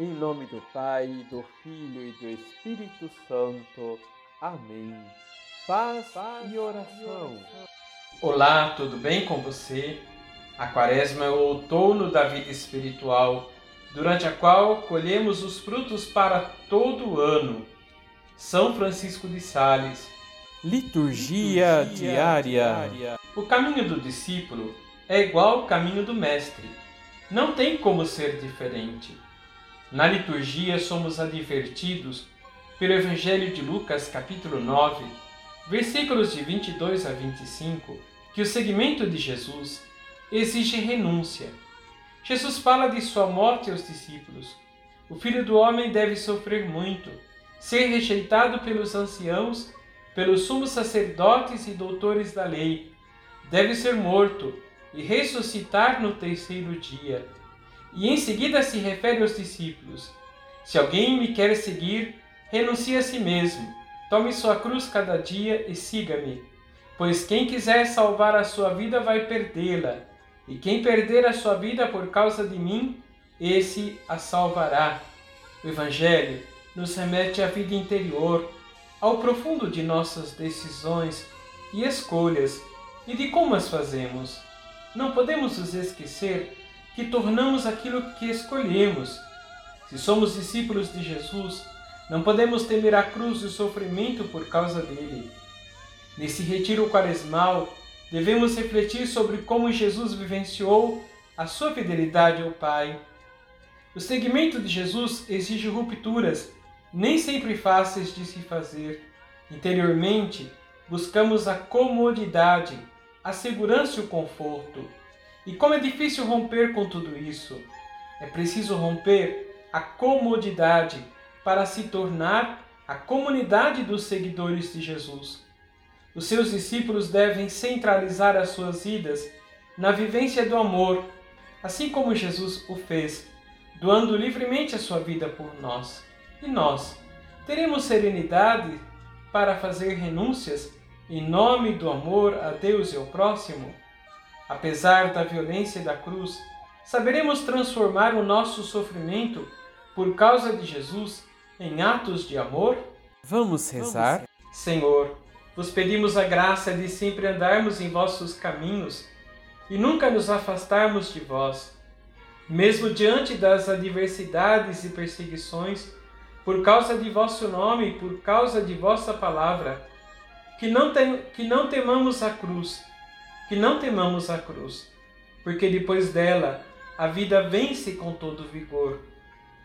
Em nome do Pai, do Filho e do Espírito Santo. Amém. Paz, Paz e oração. Olá, tudo bem com você? A Quaresma é o outono da vida espiritual, durante a qual colhemos os frutos para todo o ano. São Francisco de Sales. Liturgia, Liturgia diária. diária. O caminho do discípulo é igual ao caminho do mestre. Não tem como ser diferente. Na liturgia somos advertidos pelo Evangelho de Lucas, capítulo 9, versículos de 22 a 25, que o seguimento de Jesus exige renúncia. Jesus fala de sua morte aos discípulos. O filho do homem deve sofrer muito, ser rejeitado pelos anciãos, pelos sumos sacerdotes e doutores da lei. Deve ser morto e ressuscitar no terceiro dia e em seguida se refere aos discípulos: Se alguém me quer seguir, renuncie a si mesmo, tome sua cruz cada dia e siga-me. Pois quem quiser salvar a sua vida vai perdê-la, e quem perder a sua vida por causa de mim, esse a salvará. O Evangelho nos remete à vida interior, ao profundo de nossas decisões e escolhas e de como as fazemos. Não podemos nos esquecer que tornamos aquilo que escolhemos. Se somos discípulos de Jesus, não podemos temer a cruz e o sofrimento por causa dele. Nesse retiro quaresmal, devemos refletir sobre como Jesus vivenciou a sua fidelidade ao Pai. O seguimento de Jesus exige rupturas, nem sempre fáceis de se fazer. Interiormente, buscamos a comodidade, a segurança e o conforto. E como é difícil romper com tudo isso. É preciso romper a comodidade para se tornar a comunidade dos seguidores de Jesus. Os seus discípulos devem centralizar as suas vidas na vivência do amor, assim como Jesus o fez, doando livremente a sua vida por nós. E nós teremos serenidade para fazer renúncias em nome do amor a Deus e ao próximo? Apesar da violência da cruz, saberemos transformar o nosso sofrimento por causa de Jesus em atos de amor? Vamos rezar? Senhor, vos pedimos a graça de sempre andarmos em vossos caminhos e nunca nos afastarmos de vós. Mesmo diante das adversidades e perseguições, por causa de vosso nome e por causa de vossa palavra, que não, tem, que não temamos a cruz, que não temamos a cruz, porque depois dela a vida vence com todo vigor.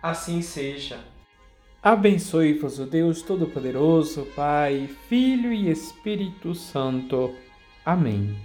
Assim seja. Abençoe-vos o Deus Todo-Poderoso, Pai, Filho e Espírito Santo. Amém.